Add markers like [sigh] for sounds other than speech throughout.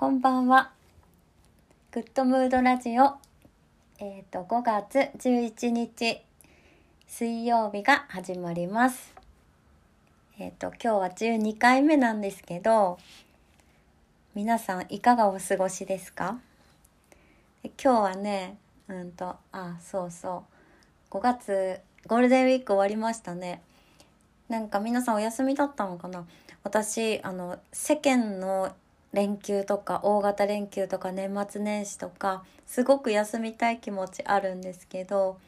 こんばんは。グッドムードラジオ。えっ、と、5月11日、水曜日が始まります。えっ、と、今日は12回目なんですけど、皆さんいかがお過ごしですか？で今日はね、うんと、あ、そうそう。5月、ゴールデンウィーク終わりましたね。なんか皆さんお休みだったのかな？私、あの、世間の連休とか大型連休とか年末年始とかすごく休みたい気持ちあるんですけど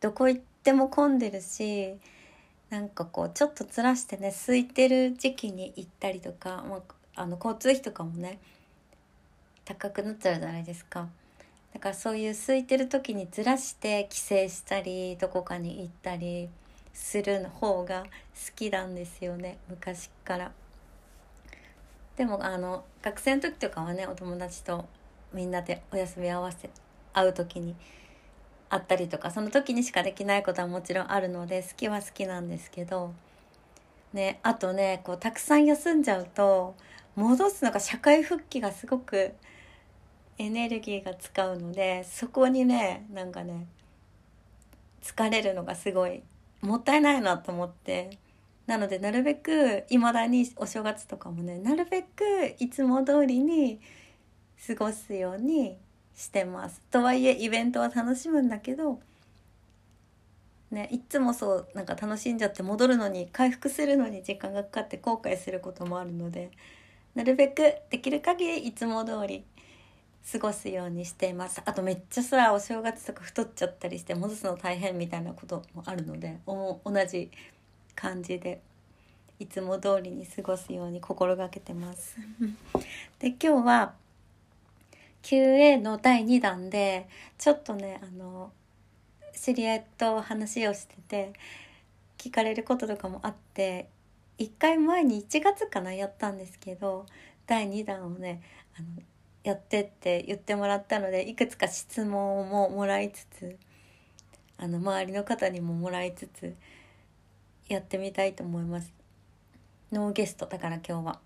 どこ行っても混んでるしなんかこうちょっとずらしてね空いてる時期に行ったりとか、まあ、あの交通費とかもね高くなっちゃうじゃないですかだからそういう空いてる時にずらして帰省したりどこかに行ったりする方が好きなんですよね昔から。でもあの学生の時とかはねお友達とみんなでお休み合わせ会う時に会ったりとかその時にしかできないことはもちろんあるので好きは好きなんですけどねあとねこうたくさん休んじゃうと戻すのが社会復帰がすごくエネルギーが使うのでそこにねなんかね疲れるのがすごいもったいないなと思ってなのでなるべくいまだにお正月とかもねなるべくいつも通りに過ごすようにしてます。とはいえイベントは楽しむんだけどねいつもそうなんか楽しんじゃって戻るのに回復するのに時間がかかって後悔することもあるのでなるべくできる限りいつも通り過ごすようにしていますあとめっちゃさお正月とか太っちゃったりして戻すの大変みたいなこともあるので同じ感じでいつも通りに過ごすように心がけてます。で今日は QA の第2弾でちょっとねあの知り合いと話をしてて聞かれることとかもあって1回前に1月かなやったんですけど第2弾をねあのやってって言ってもらったのでいくつか質問ももらいつつあの周りの方にももらいつつやってみたいと思います。ノーゲストだから今日は。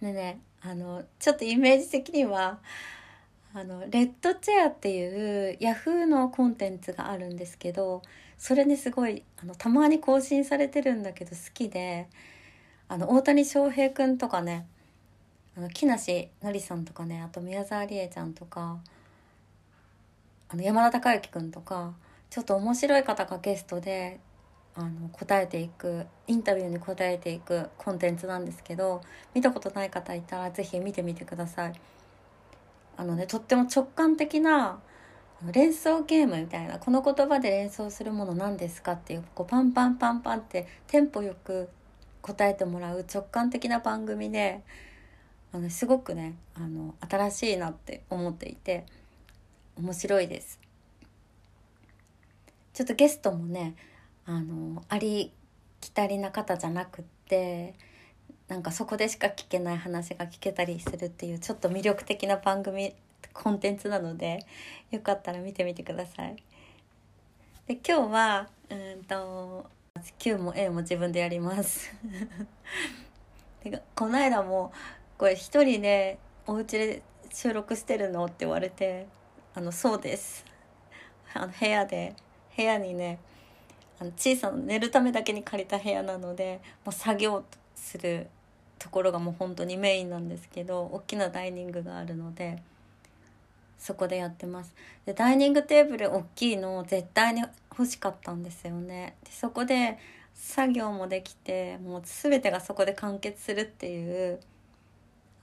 でねあのちょっとイメージ的にはあのレッドチェアっていうヤフーのコンテンツがあるんですけどそれねすごいあのたまに更新されてるんだけど好きであの大谷翔平くんとかねあの木梨憲さんとかねあと宮沢りえちゃんとかあの山田孝之くんとかちょっと面白い方がゲストであの答えていくインタビューに答えていくコンテンツなんですけど見たことない方いたら是非見てみてください。あのねとっても直感的な連想ゲームみたいなこの言葉で連想するもの何ですかっていうこうパンパンパンパンってテンポよく答えてもらう直感的な番組であのすごくねあの新しいなって思っていて面白いです。ちょっとゲストもねあのありきたりな方じゃなくってなんかそこでしか聞けない話が聞けたりするっていうちょっと魅力的な番組コンテンツなのでよかったら見てみてください。で今日はうんと Q も A も自分でやります。[laughs] でこの間もこれ一人でお家で収録してるのって言われてあのそうですあの部屋で部屋にねあの小さな寝るためだけに借りた部屋なのでもう作業するところがもう本当にメインなんですけど大きなダイニングがあるのでそこでやってます。でダイニングテーブル大きいの絶対に欲しかったんですよね。でそこで作業もできてもう全てがそこで完結するっていう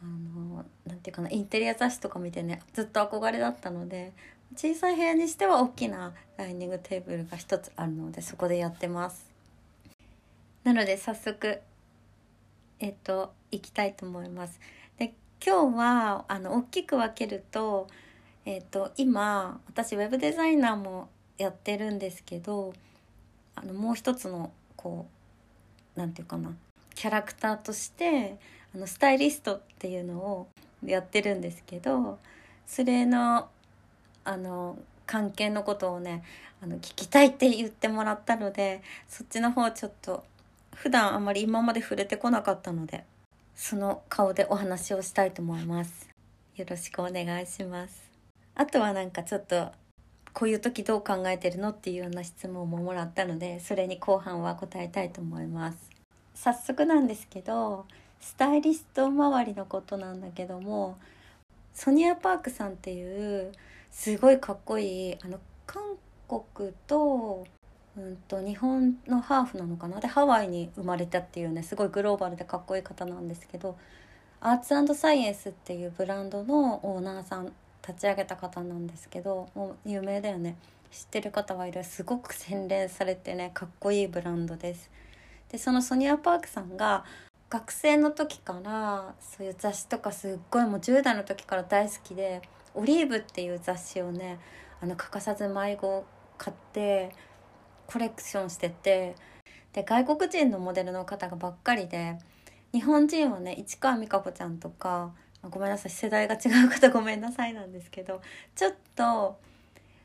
あのなんていうかなインテリア雑誌とか見てねずっと憧れだったので小さい部屋にしては大きなダイニングテーブルが一つあるのでそこでやってます。なので早速えっと行きたいと思います。で今日はあの大きく分けるとえっと今私ウェブデザイナーもやってるんですけどあのもう一つのこうなんていうかなキャラクターとしてあのスタイリストっていうのをやってるんですけどそれのあの関係のことをねあの聞きたいって言ってもらったのでそっちの方ちょっと普段あまり今まで触れてこなかったのでその顔でお話をしたいと思います。よろしくお願いします。あとはなんかちょっとこういう時どう考えてるのっていうような質問ももらったのでそれに後半は答えたいと思います。早速なんですけどスタイリスト周りのことなんだけどもソニア・パークさんっていうすごいかっこいい。あの韓国と,、うんと日本のハーフなのかな？でハワイに生まれたっていうねすごいグローバルでかっこいい方なんですけどアーツサイエンスっていうブランドのオーナーさん立ち上げた方なんですけどもう有名だよね。知ってる方はいる。すごく洗練されてねかっこいいブランドです。でそのソニア・パークさんが学生の時からそういう雑誌とかすっごいもう10代の時から大好きで「オリーブ」っていう雑誌をねあの欠かさず迷子買ってコレクションしててで外国人のモデルの方がばっかりで日本人はね市川美香子ちゃんとかごめんなさい世代が違う方ごめんなさいなんですけどちょっと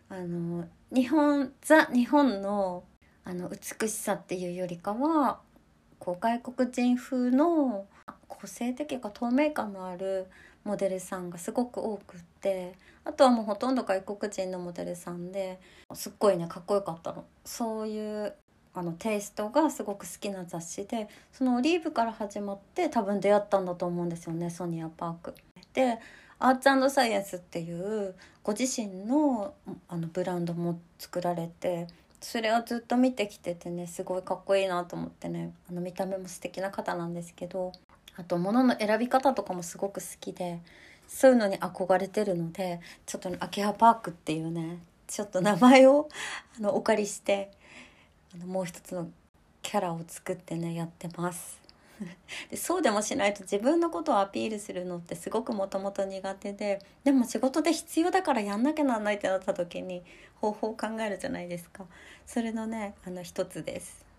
あの日本ザ日本のあの美しさっていうよりかはこう外国人風の個性的か透明感のあるモデルさんがすごく多くってあとはもうほとんど外国人のモデルさんですっごいねかっこよかったのそういうあのテイストがすごく好きな雑誌でそのオリーブから始まって多分出会ったんだと思うんですよねソニア・パーク。でアーツサイエンスっていうご自身のあのブランドも作られてそれをずっと見てきててねすごいかっこいいなと思ってねあの見た目も素敵な方なんですけどあと物の選び方とかもすごく好きでそういうのに憧れてるのでちょっと、ね、秋葉パークっていうねちょっと名前を [laughs] あのお借りしてあのもう一つのキャラを作ってねやってます。[laughs] でそうでもしないと自分のことをアピールするのってすごくもともと苦手ででも仕事で必要だからやんなきゃなんないってなった時に方法を考えるじゃないですか。それのねあの一つです。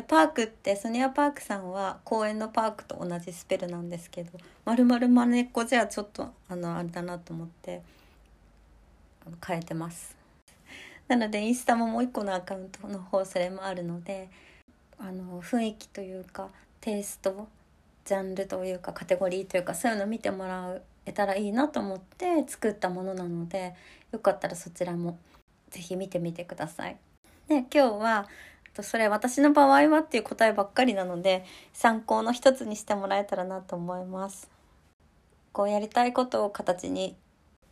でパークってソニア・パークさんは公園のパークと同じスペルなんですけどまるまるまねっこじゃちょっとあのあれだなと思って変えてますなのでインスタももう一個のアカウントの方それもあるのであの雰囲気というかテイストジャンルというかカテゴリーというかそういうの見てもらえたらいいなと思って作ったものなのでよかったらそちらも是非見てみてください。で今日はそれ私の場合はっていう答えばっかりなので参考の一つにしてもらえたらなと思います。こうやりたいことを形に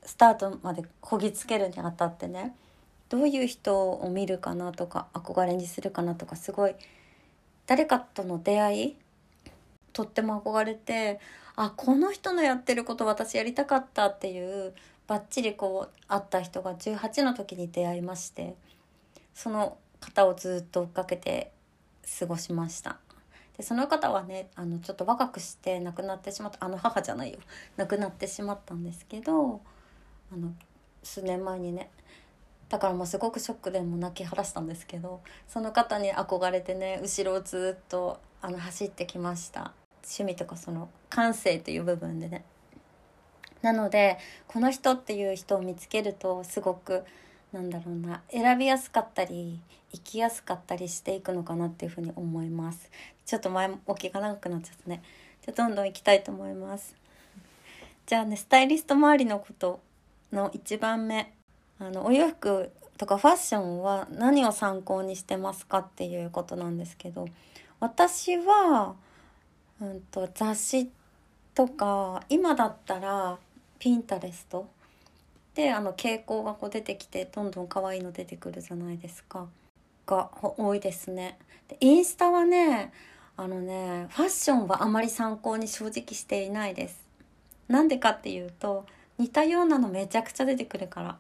スタートまでこぎつけるにあたってねどういう人を見るかなとか憧れにするかなとかすごい誰かとの出会いとっても憧れてあこの人のやってること私やりたかったっていうバッチリこう会った人が18の時に出会いましてその方をずっと追っかけて過ごしました。でその方はねあのちょっと若くして亡くなってしまった。あの母じゃないよ。[laughs] 亡くなってしまったんですけどあの数年前にねだからもうすごくショックでも泣き晴らしたんですけどその方に憧れてね後ろをずっとあの走ってきました。趣味とかその感性という部分でね。なのでこの人っていう人を見つけるとすごくなんだろうな選びやすかったり生きやすかったりしていくのかなっていうふうに思います。ちょっと前置きが長くなっちゃったね。じゃどんどんいきたいと思います。じゃあねスタイリスト周りのことの1番目。あのお洋服とかファッションは何を参考にしてますかっていうことなんですけど私は、うんと、雑誌とか今だったらピンタレストであの傾向がこう出てきてどんどん可愛いの出てくるじゃないですかが多いですね。でインスタはねあのねファッションはあまり参考に正直していないです。なんでかっていうと似たようなのめちゃくちゃ出てくるから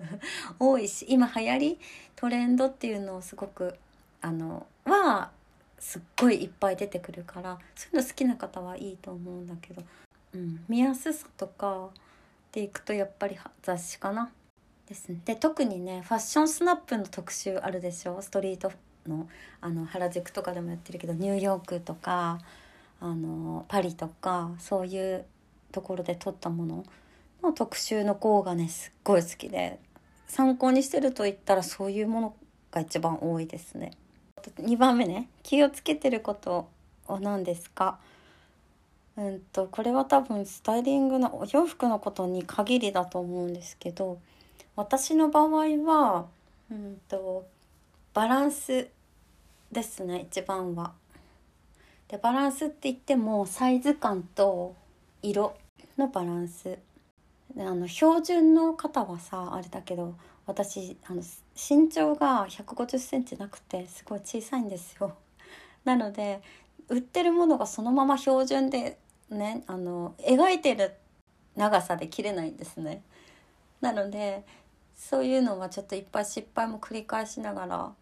[laughs] 多いし今流行りトレンドっていうのをすごくあのはすっごいいっぱい出てくるからそういうの好きな方はいいと思うんだけど、うん、見やすさとかでいくとやっぱり雑誌かな。ですね、で特にねファッションスナップの特集あるでしょ？ストリートのあの原宿とかでもやってるけどニューヨークとかあのパリとかそういうところで撮ったものの特集の号がねすっごい好きで参考にしてると言ったらそういうものが一番多いですね。2番目ね気をつけてることは何ですか？うんとこれは多分スタイリングのお洋服のことに限りだと思うんですけど私の場合はうんとバランスですね一番は。でバランスって言ってもサイズ感と色のバランスであの標準の方はさあれだけど私あの身長が1 5 0センチなくてすごい小さいんですよ。なので売ってるものがそのまま標準でねあの描いてる長さで切れないんですね。なのでそういうのはちょっといっぱい失敗も繰り返しながら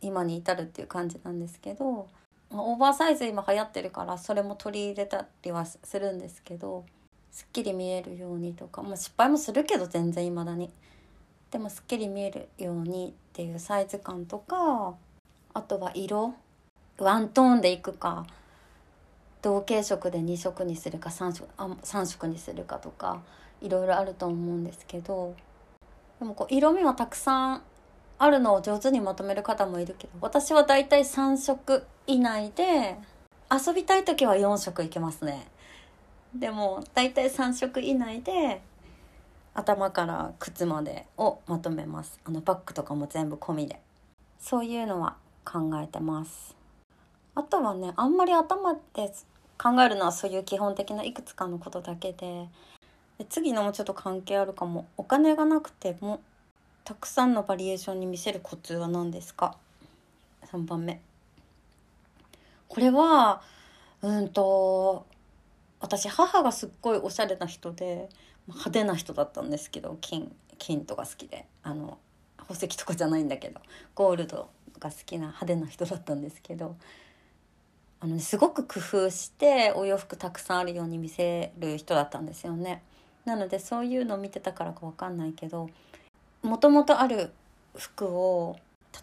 今に至るっていう感じなんですけどオーバーサイズ今流行ってるからそれも取り入れたりはするんですけどすっきり見えるようにとか、まあ、失敗もするけど全然いまだに。でもすっきり見えるようにっていうサイズ感とかあとは色ワントーンでいくか同系色で2色にするか3色あ3色にするかとかいろいろあると思うんですけどでもこう色味はたくさんあるのを上手にまとめる方もいるけど私はだいたい3色以内で遊びたい時は4色いけますね。でもだいたい3色以内で頭から靴までをまとめます。あのバッグとかも全部込みで。そういうのは考えてます。あとはねあんまり頭で考えるのはそういう基本的ないくつかのことだけでで次のもちょっと関係あるかも。お金がなくてもたくさんのバリエーションに見せるコツは何ですか？3番目。これはうんと私母がすっごいおしゃれな人で派手な人だったんですけど金金とか好きで。あの宝石とかじゃないんだけどゴールドが好きな派手な人だったんですけどあの、ね、すごく工夫してお洋服たくさんあるように見せる人だったんですよね。なのでそういうのを見てたからか分かんないけどもともとある服を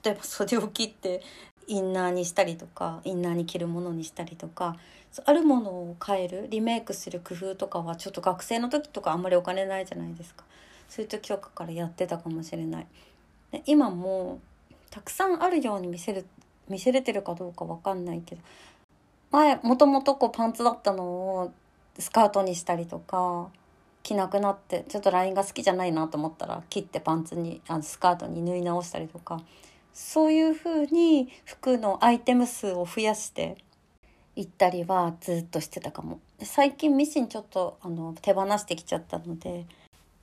例えば袖を切ってインナーにしたりとかインナーに着るものにしたりとかあるものを変えるリメイクする工夫とかはちょっと学生の時とかあんまりお金ないじゃないですかそういう時とかからやってたかもしれないで今もたくさんあるように見せる見せれてるかどうか分かんないけど前もともとこうパンツだったのをスカートにしたりとか着なくなってちょっとラインが好きじゃないなと思ったら切ってパンツにあのスカートに縫い直したりとかそういう風に服のアイテム数を増やして行ったりはずっとしてたかも。最近ミシンちょっとあの手放してきちゃったので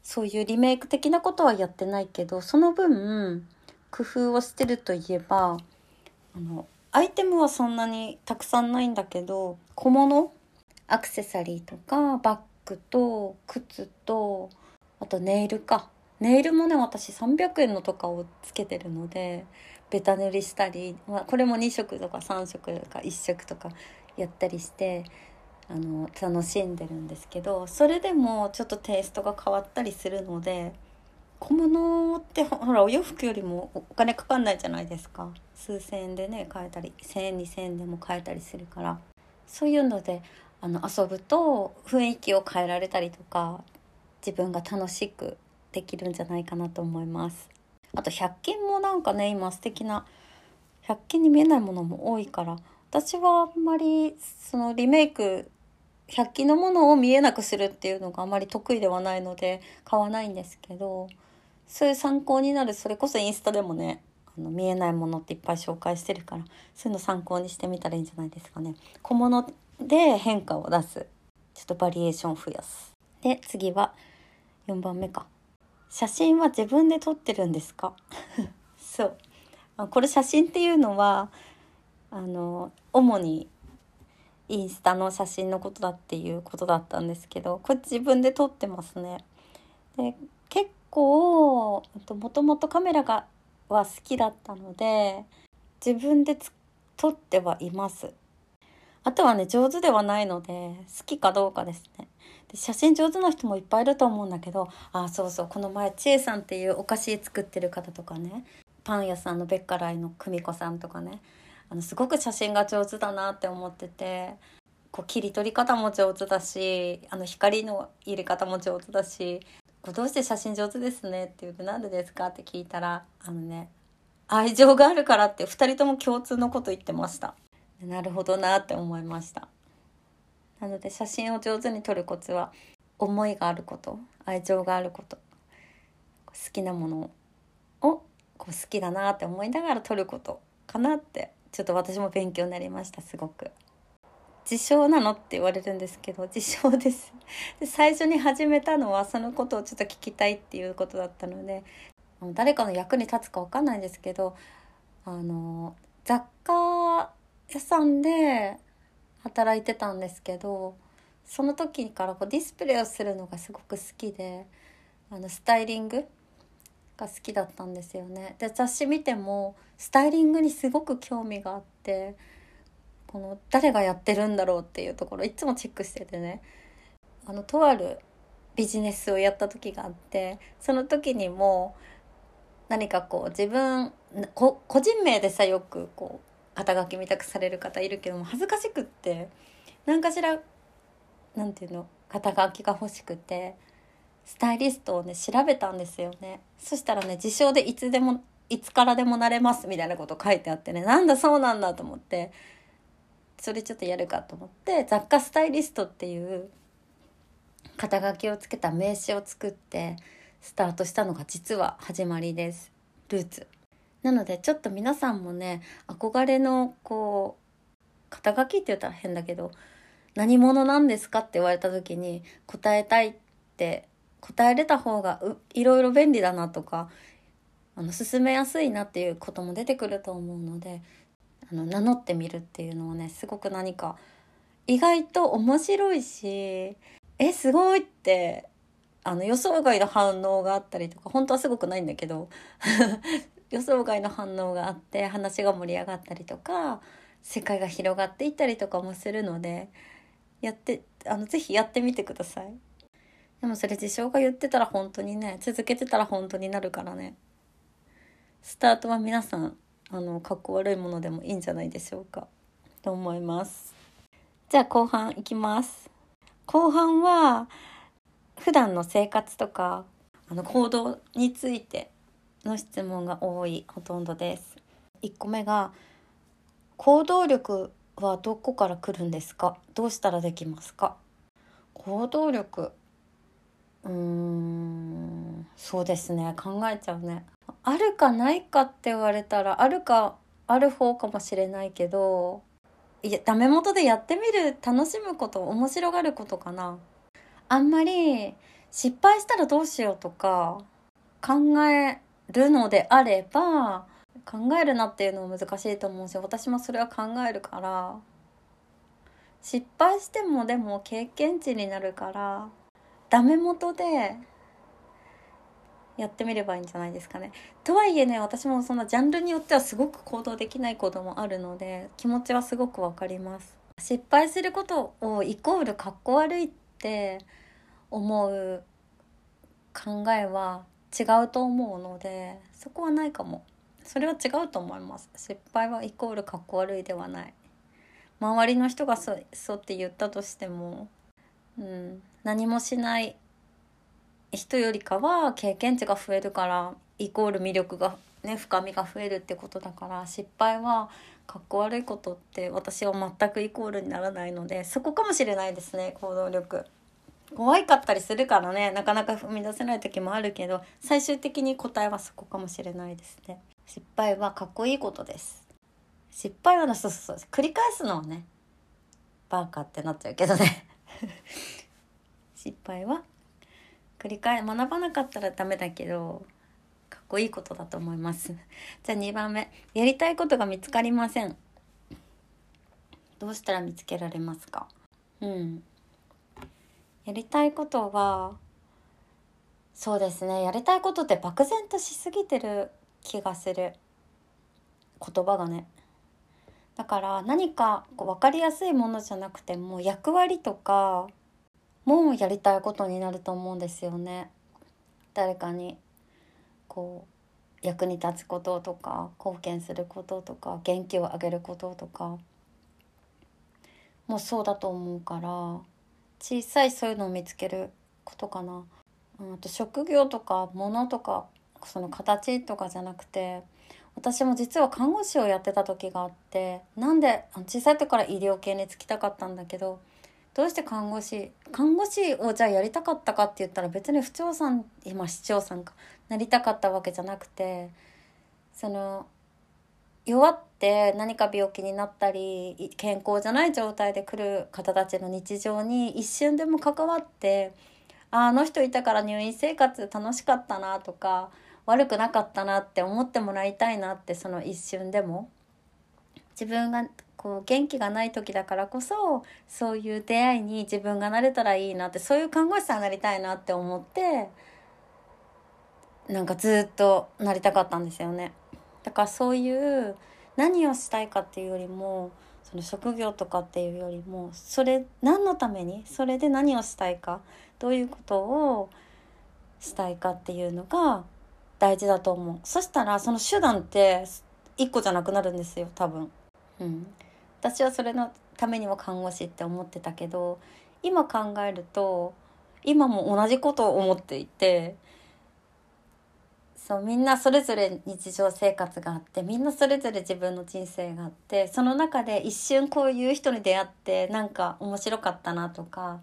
そういうリメイク的なことはやってないけどその分工夫をしてるといえばあのアイテムはそんなにたくさんないんだけど小物？アクセサリーとかバッグと靴とあとネイルか。ネイルもね私300円のとかをつけてるのでベタ塗りしたり、まあ、これも2色とか3色とか1色とかやったりしてあの楽しんでるんですけどそれでもちょっとテイストが変わったりするので小物ってほらお洋服よりもお金かかんないじゃないですか。数千円でね買えたり1,000円2,000円でも買えたりするから。そういうのであの遊ぶと雰囲気を変えられたりとか自分が楽しくできるんじゃないかなと思います。あと100均もなんかね今素敵な100均に見えないものも多いから私はあんまりそのリメイク100均のものを見えなくするっていうのがあまり得意ではないので買わないんですけどそういう参考になるそれこそインスタでもねあの見えないものっていっぱい紹介してるからそういうの参考にしてみたらいいんじゃないですかね。小物で変化を出す。ちょっとバリエーションを増やす。で次は4番目か。写真は自分で撮ってるんですか？[laughs] そう。これ写真っていうのはあの主にインスタの写真のことだっていうことだったんですけどこれ自分で撮ってますね。で結構もともとカメラがは好きだったので自分で撮ってはいます。あとはね上手ではないので好きかどうかですね。で写真上手な人もいっぱいいると思うんだけどあそうそうこの前千恵さんっていうお菓子作ってる方とかねパン屋さんのベッカライの久美子さんとかねあのすごく写真が上手だなって思っててこう切り取り方も上手だしあの光の入れ方も上手だしどうして写真上手ですねって言うと何でですかって聞いたらあのね愛情があるからって2人とも共通のこと言ってましたなるほどなって思いましたなので写真を上手に撮るコツは思いがあること愛情があること好きなものをこう好きだなって思いながら撮ることかなってちょっと私も勉強になりましたすごく。自称なのって言われるんですけど自称です [laughs] で最初に始めたのはそのことをちょっと聞きたいっていうことだったので誰かの役に立つか分かんないんですけどあの雑貨屋さんで働いてたんですけどその時からこうディスプレイをするのがすごく好きであのスタイリングが好きだったんですよね。で雑誌見てもスタイリングにすごく興味があってこの誰がやってるんだろうっていうところいつもチェックしててね。あのとあるビジネスをやった時があってその時にも何かこう自分個人名でさよくこう肩書きみたくされる方いるけども恥ずかしくって何かしらなんていうの肩書きが欲しくてスタイリストをね調べたんですよね。そしたらね自称でいつでもいつからでもなれますみたいなこと書いてあってねなんだそうなんだと思ってそれちょっとやるかと思って雑貨スタイリストっていう肩書きをつけた名刺を作ってスタートしたのが実は始まりです。ルーツ。なのでちょっと皆さんもね憧れのこう肩書きって言ったら変だけど何者なんですかって言われた時に答えたいって答えれた方がいろいろ便利だなとかあの進めやすいなっていうことも出てくると思うのであの名乗ってみるっていうのはねすごく何か意外と面白いしえすごいってあの予想外の反応があったりとか本当はすごくないんだけど [laughs] 予想外の反応があって話が盛り上がったりとか世界が広がっていったりとかもするのでやってあのぜひやってみてください。でもそれ自称が言ってたら本当にね続けてたら本当になるからね。スタートは皆さんあのかっこ悪いものでもいいんじゃないでしょうか。と思います。じゃあ後半いきます。後半は普段の生活とかあの行動についての質問が多いほとんどです。1個目が行動力はどこから来るんですか？どうしたらできますか？行動力。うーんそうですね。考えちゃうね。あるかないかって言われたらあるかある方かもしれないけどいやダメ元でやってみる楽しむこと面白がることかな。あんまり失敗したらどうしようとか考えるのであれば考えるなっていうのも難しいと思うし私もそれは考えるから。失敗してもでも経験値になるからダメ元でやってみればいいんじゃないですかね。とはいえね私もそのジャンルによってはすごく行動できないこともあるので気持ちはすごくわかります。失敗することをイコールかっこ悪いって思う考えは違うと思うのでそこはないかもそれは違うと思います失敗はイコールかっこ悪いではない周りの人がそそうって言ったとしても、うん、何もしない人よりかは経験値が増えるからイコール魅力がね深みが増えるってことだから失敗はかっこ悪いことって私は全くイコールにならないのでそこかもしれないですね行動力。怖いかったりするからねなかなか踏み出せない時もあるけど最終的に答えはそこかもしれないですね。失敗はかっこいいことです。失敗はそうそうそう繰り返すのはねバーカってなっちゃうけどね。[laughs] 失敗は繰り返学ばなかったらダメだけどかっこいいことだと思います。[laughs] じゃあ2番目。やりたいことが見つかりません。どうしたら見つけられますか？うん。やりたいことはそうですね。やりたいことって漠然としすぎてる気がする。言葉がね。だから何かこう分かりやすいものじゃなくても役割とかもやりたいことになると思うんですよね。誰かにこう役に立つこととか貢献することとか元気をあげることとかもうそうだと思うから小さいそういうのを見つけることかな。あと職業とか物とかその形とかじゃなくて私も実は看護師をやってた時があってなんで小さい時から医療系に就きたかったんだけどどうして看護師看護師をじゃあやりたかったかって言ったら別に不調さん今市長さんかなりたかったわけじゃなくてその弱って何か病気になったり健康じゃない状態で来る方たちの日常に一瞬でも関わってああの人いたから入院生活楽しかったなとか悪くなかったなって思ってもらいたいなってその一瞬でも自分がこう元気がない時だからこそそういう出会いに自分がなれたらいいなってそういう看護師さんになりたいなって思ってなんかずっとなりたかったんですよね。だからそういう何をしたいかっていうよりもその職業とかっていうよりもそれ何のためにそれで何をしたいかどういうことをしたいかっていうのが大事だと思うそしたらその手段って1個じゃなくなるんですよ多分。うん、私はそれのためにも看護師って思ってたけど今考えると今も同じことを思っていてそうみんなそれぞれ日常生活があってみんなそれぞれ自分の人生があってその中で一瞬こういう人に出会ってなんか面白かったなとか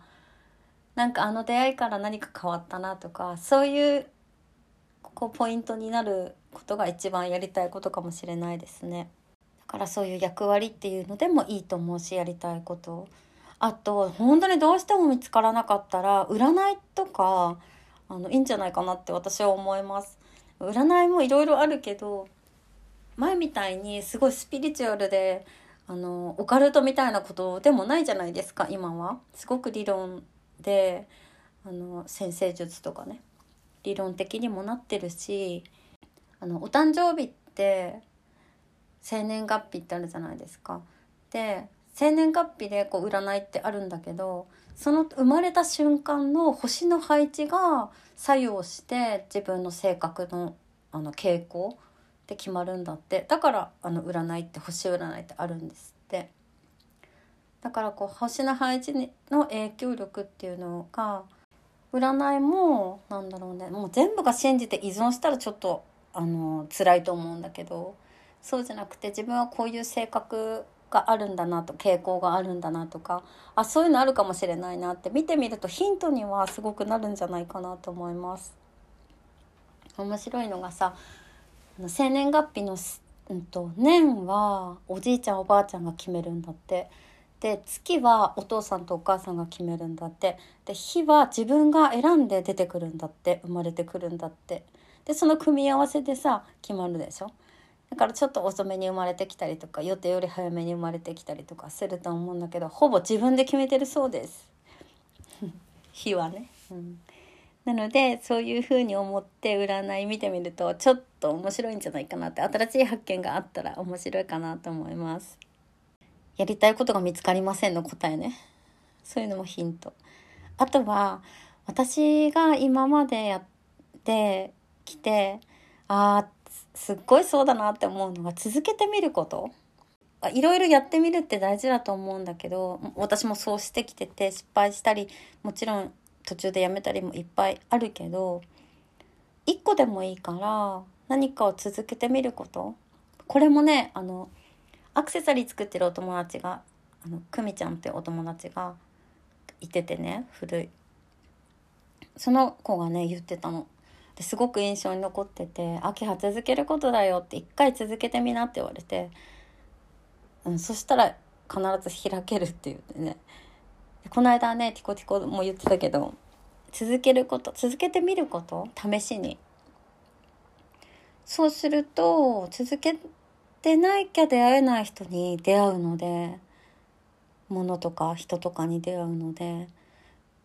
なんかあの出会いから何か変わったなとかそういうこうポイントになることが一番やりたいことかもしれないですね。からそういう役割っていうのでもいいと思うしやりたいことあと本当にどうしても見つからなかったら占いとかあのいいんじゃないかなって私は思います。占いもいろいろあるけど前みたいにすごいスピリチュアルであのオカルトみたいなことでもないじゃないですか今は。すごく理論であの先生術とかね理論的にもなってるしあのお誕生日って生年月日ってあるじゃないですか。で生年月日でこう占いってあるんだけどその生まれた瞬間の星の配置が作用して自分の性格のあの傾向って決まるんだって。だからあの占いって星占いってあるんですって。だからこう星の配置の影響力っていうのが占いもなんだろうね。もう全部が信じて依存したらちょっとあの辛いと思うんだけどそうじゃなくて自分はこういう性格があるんだなと傾向があるんだなとかあそういうのあるかもしれないなって見てみるとヒントにはすごくなるんじゃないかなと思います。面白いのがさ生年月日の、うんと、年はおじいちゃんおばあちゃんが決めるんだって。で月はお父さんとお母さんが決めるんだってで日は自分が選んで出てくるんだって生まれてくるんだってでその組み合わせでさ決まるでしょ？だからちょっと遅めに生まれてきたりとか予定より早めに生まれてきたりとかすると思うんだけどほぼ自分で決めてるそうです。[laughs] 日はね、うん、なのでそういうふうに思って占い見てみるとちょっと面白いんじゃないかなって新しい発見があったら面白いかなと思います。やりたいことが見つかりませんの答えね。そういうのもヒント。あとは私が今までやってきてああすっごいそうだなって思うのが続けてみること。いろいろやってみるって大事だと思うんだけど私もそうしてきてて失敗したりもちろん途中でやめたりもいっぱいあるけど一個でもいいから何かを続けてみること。これもねあのアクセサリー作ってるお友達があの久美ちゃんってお友達がいててね古い。その子がね言ってたの。ですごく印象に残ってて「秋葉続けることだよ」って一回続けてみなって言われて、うん、そしたら必ず開けるって言ってね。この間ねティコティコも言ってたけど続けること続けてみること試しに。そうすると続けてないきゃ出会えない人に出会うので物とか人とかに出会うので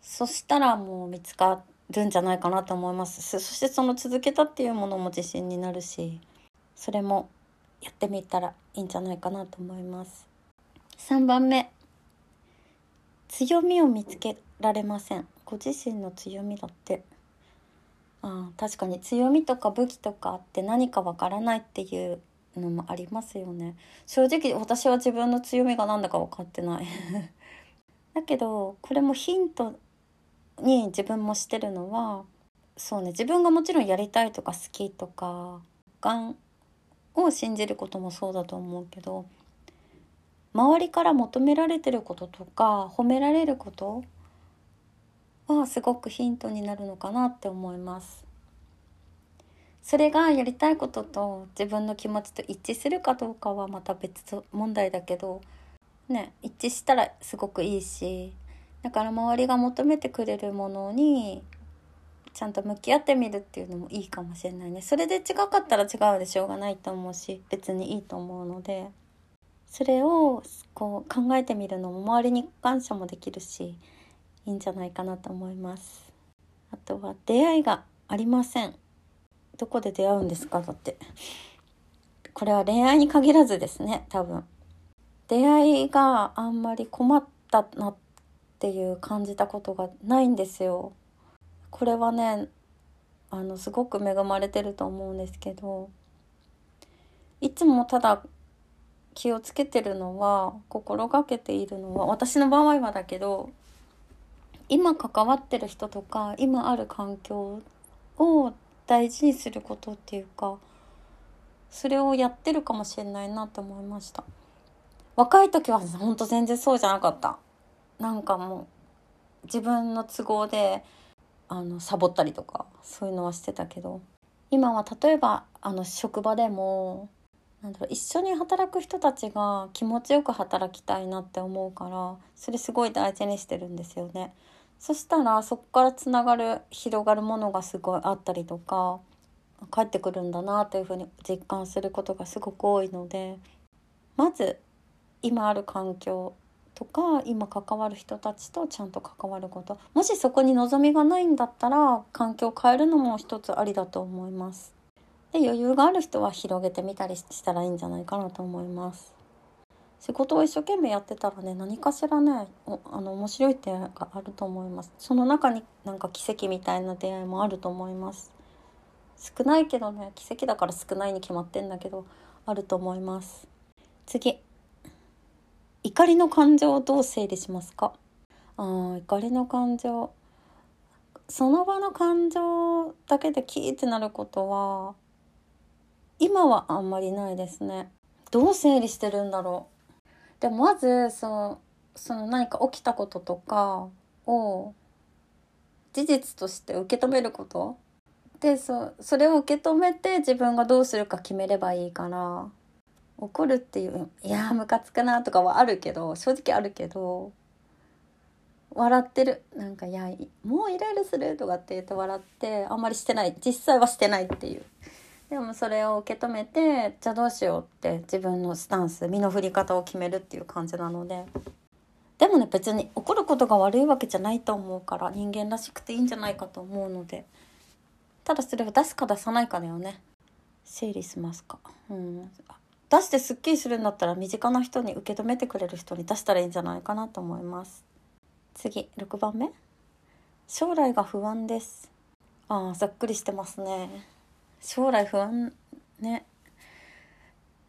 そしたらもう見つかってるんじゃないかなと思います。そしてその続けたっていうものも自信になるしそれもやってみたらいいんじゃないかなと思います。3番目。強みを見つけられません。ご自身の強みだって。ああ確かに。強みとか武器とかあって何かわからないっていうのもありますよね。正直私は自分の強みが何だか分かってない。[laughs] だけどこれもヒントに自分もしてるのはそうね自分がもちろんやりたいとか好きとかがんを信じることもそうだと思うけど周りから求められてることとか褒められることはすごくヒントになるのかなって思います。それがやりたいことと自分の気持ちと一致するかどうかはまた別問題だけどね一致したらすごくいいしだから周りが求めてくれるものにちゃんと向き合ってみるっていうのもいいかもしれないね。それで違かったら違うでしょうがないと思うし別にいいと思うので。それをこう考えてみるのも周りに感謝もできるしいいんじゃないかなと思います。あとは出会いがありません。どこで出会うんですか？だって。これは恋愛に限らずですね多分。出会いがあんまり困ったなっていう感じたことがないんですよ。これはねあのすごく恵まれてると思うんですけどいつもただ気をつけてるのは心がけているのは私の場合はだけど今関わってる人とか今ある環境を大事にすることっていうかそれをやってるかもしれないなと思いました。若い時はほんと全然そうじゃなかった。なんかもう自分の都合であのサボったりとかそういうのはしてたけど今は例えばあの職場でもなんだろう一緒に働く人たちが気持ちよく働きたいなって思うからそれすごい大事にしてるんですよね。そしたらそこからつながる広がるものがすごいあったりとか帰ってくるんだなというふうに実感することがすごく多いのでまず今ある環境とか今関わる人たちとちゃんと関わること。もしそこに望みがないんだったら環境を変えるのも一つありだと思います。で余裕がある人は広げてみたりしたらいいんじゃないかなと思います。仕事を一生懸命やってたらね何かしらねあの面白い点があると思います。その中になんか奇跡みたいな出会いもあると思います。少ないけどね奇跡だから少ないに決まってんだけどあると思います。次。怒りの感情をどう整理しますか？あ怒りの感情。その場の感情だけでキーってなることは今はあんまりないですね。どう整理してるんだろう？でもまずそその何か起きたこととかを事実として受け止めること。でそそれを受け止めて自分がどうするか決めればいいから。怒るっていういやムカつくなとかはあるけど正直あるけど笑ってる。なんかいやもうイライラするとかって言って笑ってあんまりしてない。実際はしてないっていう。でもそれを受け止めてじゃあどうしようって自分のスタンス身の振り方を決めるっていう感じなので。でもね別に怒ることが悪いわけじゃないと思うから人間らしくていいんじゃないかと思うので。ただそれを出すか出さないかだよね。整理しますか。うん。出してすっきりするんだったら身近な人に受け止めてくれる人に出したらいいんじゃないかなと思います。次6番目。将来が不安です。ああざっくりしてますね。将来不安ね。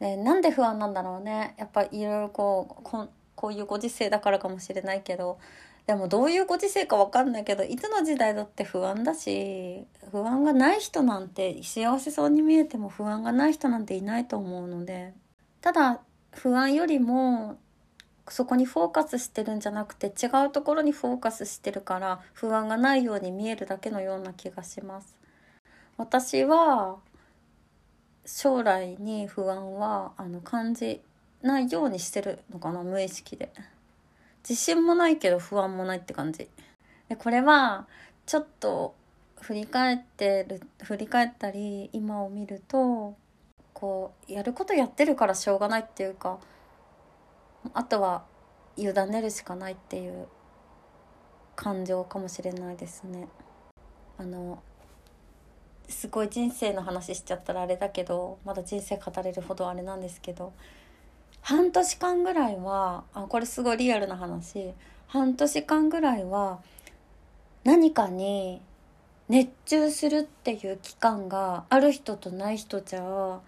ねなんで不安なんだろうね。やっぱいろいろこうここういうご時世だからかもしれないけど。でもどういうご時世か分かんないけどいつの時代だって不安だし不安がない人なんて幸せそうに見えても不安がない人なんていないと思うのでただ不安よりもそこにフォーカスしてるんじゃなくて違うところにフォーカスしてるから不安がないように見えるだけのような気がします。私は将来に不安はあの感じないようにしてるのかな無意識で自信もないけど不安もないって感じでこれはちょっと振り返ってる振り返ったり今を見るとこうやることやってるからしょうがないっていうかあとは委ねるしかないっていう感情かもしれないですね。あのすごい人生の話しちゃったらあれだけどまだ人生語れるほどあれなんですけど半年間ぐらいはあこれすごいリアルな話。半年間ぐらいは何かに熱中するっていう期間がある人とない人じゃ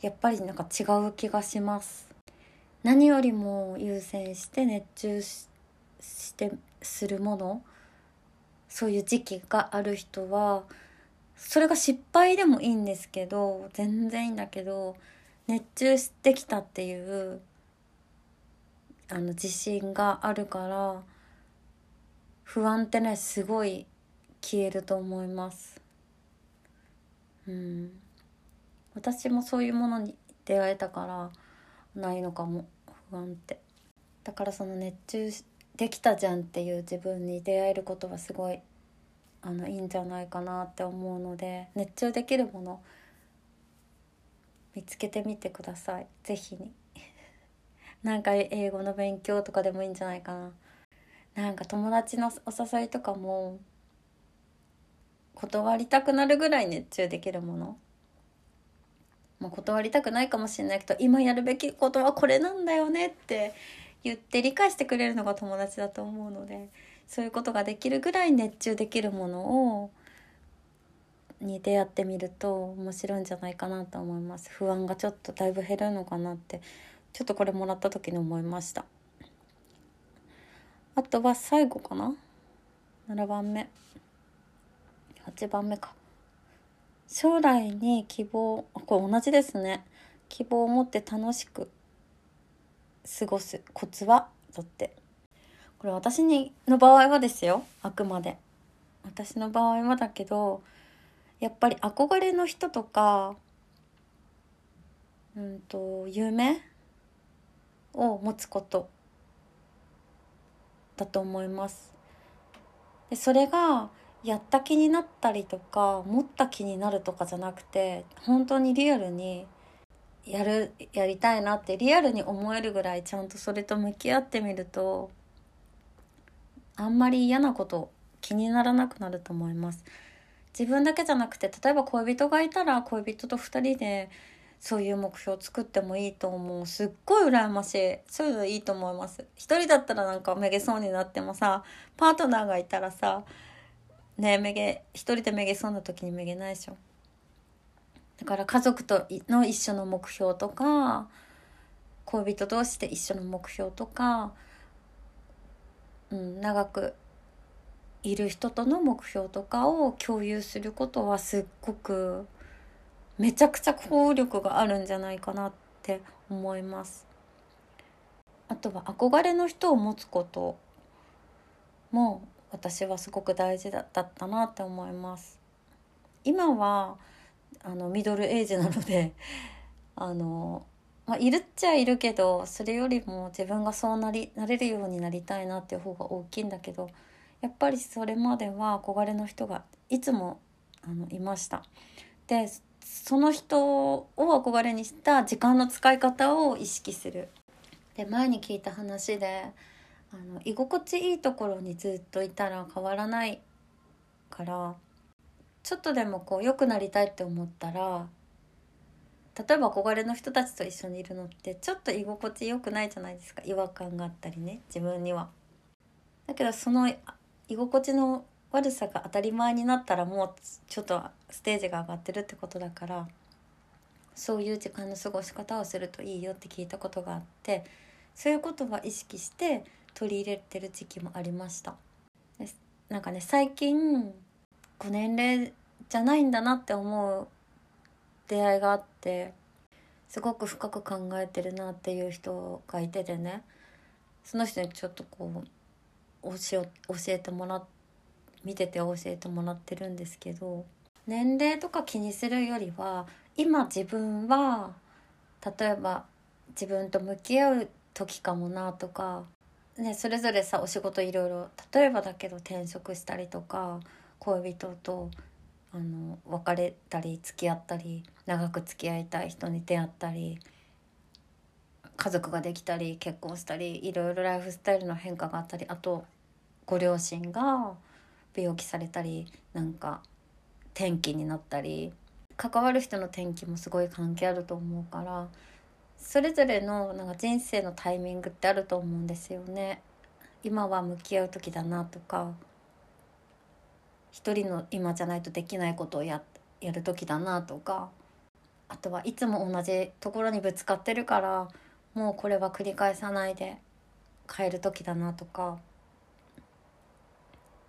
やっぱりなんか違う気がします。何よりも優先して熱中してするものそういう時期がある人はそれが失敗でもいいんですけど全然いいんだけど熱中してきたっていうあの自信があるから不安ってねすごい消えると思います。うん。私もそういうものに出会えたからないのかも不安って。だからその熱中できたじゃんっていう自分に出会えることはすごいあのいいんじゃないかなって思うので熱中できるもの見つけてみてください。是非に。[laughs] なんか英語の勉強とかでもいいんじゃないかな。なんか友達のお誘いとかも断りたくなるぐらい熱中できるもの。まあ、断りたくないかもしれないけど今やるべきことはこれなんだよねって言って理解してくれるのが友達だと思うのでそういうことができるぐらい熱中できるものをに出会ってみると面白いんじゃないかなと思います。不安がちょっとだいぶ減るのかなって。ちょっとこれもらった時に思いました。あとは最後かな。7番目。8番目か。将来に希望これ同じですね。希望を持って楽しく過ごす。コツは？だって。これ私にの場合はですよ。あくまで。私の場合はだけどやっぱり憧れの人とかうんと夢を持つことだと思います。でそれがやった気になったりとか持った気になるとかじゃなくて本当にリアルにやるやりたいなってリアルに思えるぐらいちゃんとそれと向き合ってみるとあんまり嫌なこと気にならなくなると思います。自分だけじゃなくて例えば恋人がいたら恋人と2人でそういう目標を作ってもいいと思う。すっごい羨ましい。そういうのいいと思います。一人だったらなんかめげそうになってもさパートナーがいたらさねめげ一人でめげそうな時にめげないでしょ。だから家族との一緒の目標とか恋人同士で一緒の目標とか、うん、長くいる人との目標とかを共有することはすっごくめちゃくちゃ効力があるんじゃないかなって思います。あとは憧れの人を持つことも私はすごく大事だったなって思います今はあのミドルエイジなので [laughs] あの、まあ、いるっちゃいるけどそれよりも自分がそうなりなれるようになりたいなっていう方が大きいんだけどやっぱりそれまでは憧れの人がいつもあのいました。でその人を憧れにした時間の使い方を意識する。で前に聞いた話であの居心地いいところにずっといたら変わらないからちょっとでもこう良くなりたいって思ったら例えば憧れの人たちと一緒にいるのってちょっと居心地良くないじゃないですか違和感があったりね自分には。だけどその居心地の悪さが当たり前になったらもうちょっとステージが上がってるってことだからそういう時間の過ごし方をするといいよって聞いたことがあってそういうことは意識して取り入れてる時期もありました。なんかね最近ご年齢じゃないんだなって思う出会いがあってすごく深く考えてるなっていう人がいててねその人にちょっとこう教えてもらっ見てて教えてもらってるんですけど年齢とか気にするよりは今自分は例えば自分と向き合う時かもなとかね、それぞれさお仕事いろいろ例えばだけど転職したりとか恋人とあの別れたり付き合ったり長く付き合いたい人に出会ったり家族ができたり結婚したりいろいろライフスタイルの変化があったりあとご両親が病気されたりなんか転機になったり関わる人の転機もすごい関係あると思うからそれぞれのなんか人生のタイミングってあると思うんですよね。今は向き合う時だなとか一人の今じゃないとできないことをややる時だなとかあとはいつも同じところにぶつかってるからもうこれは繰り返さないで変える時だなとか。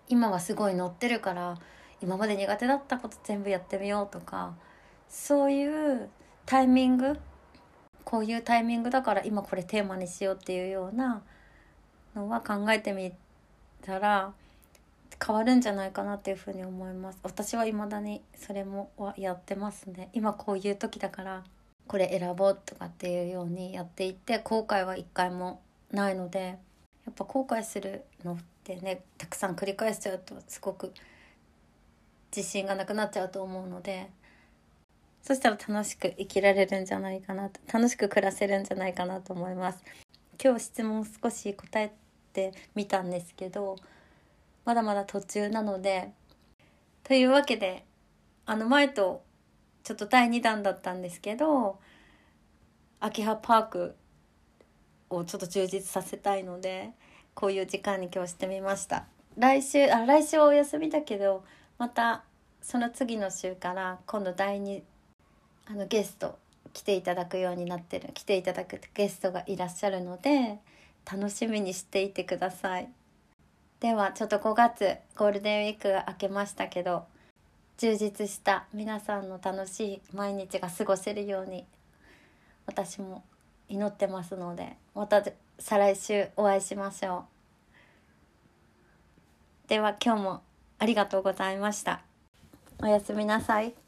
今はすごい乗ってるから今まで苦手だったこと全部やってみようとか。そういうタイミングこういうタイミングだから今これテーマにしようっていうようなのは考えてみたら変わるんじゃないかなっていうふうに思います。私は未だにそれもはやってますね。今こういう時だから。これ選ぼうとかっていうようにやっていて後悔は一回もないのでやっぱ後悔するのってねたくさん繰り返しちゃうとすごく自信がなくなっちゃうと思うのでそしたら楽しく生きられるんじゃないかなと楽しく暮らせるんじゃないかなと思います。今日質問少し答えてみたんですけどまだまだ途中なのでというわけであの前とちょっと第2弾だったんですけど秋葉パークをちょっと充実させたいのでこういう時間に今日してみました。来週あ来週はお休みだけどまたその次の週から今度第2あのゲスト来ていただくようになってる来ていただくゲストがいらっしゃるので楽しみにしていてください。ではちょっと5月ゴールデンウィークが明けましたけど充実した皆さんの楽しい毎日が過ごせるように私も祈ってますのでまた再来週お会いしましょう。では今日もありがとうございました。おやすみなさい。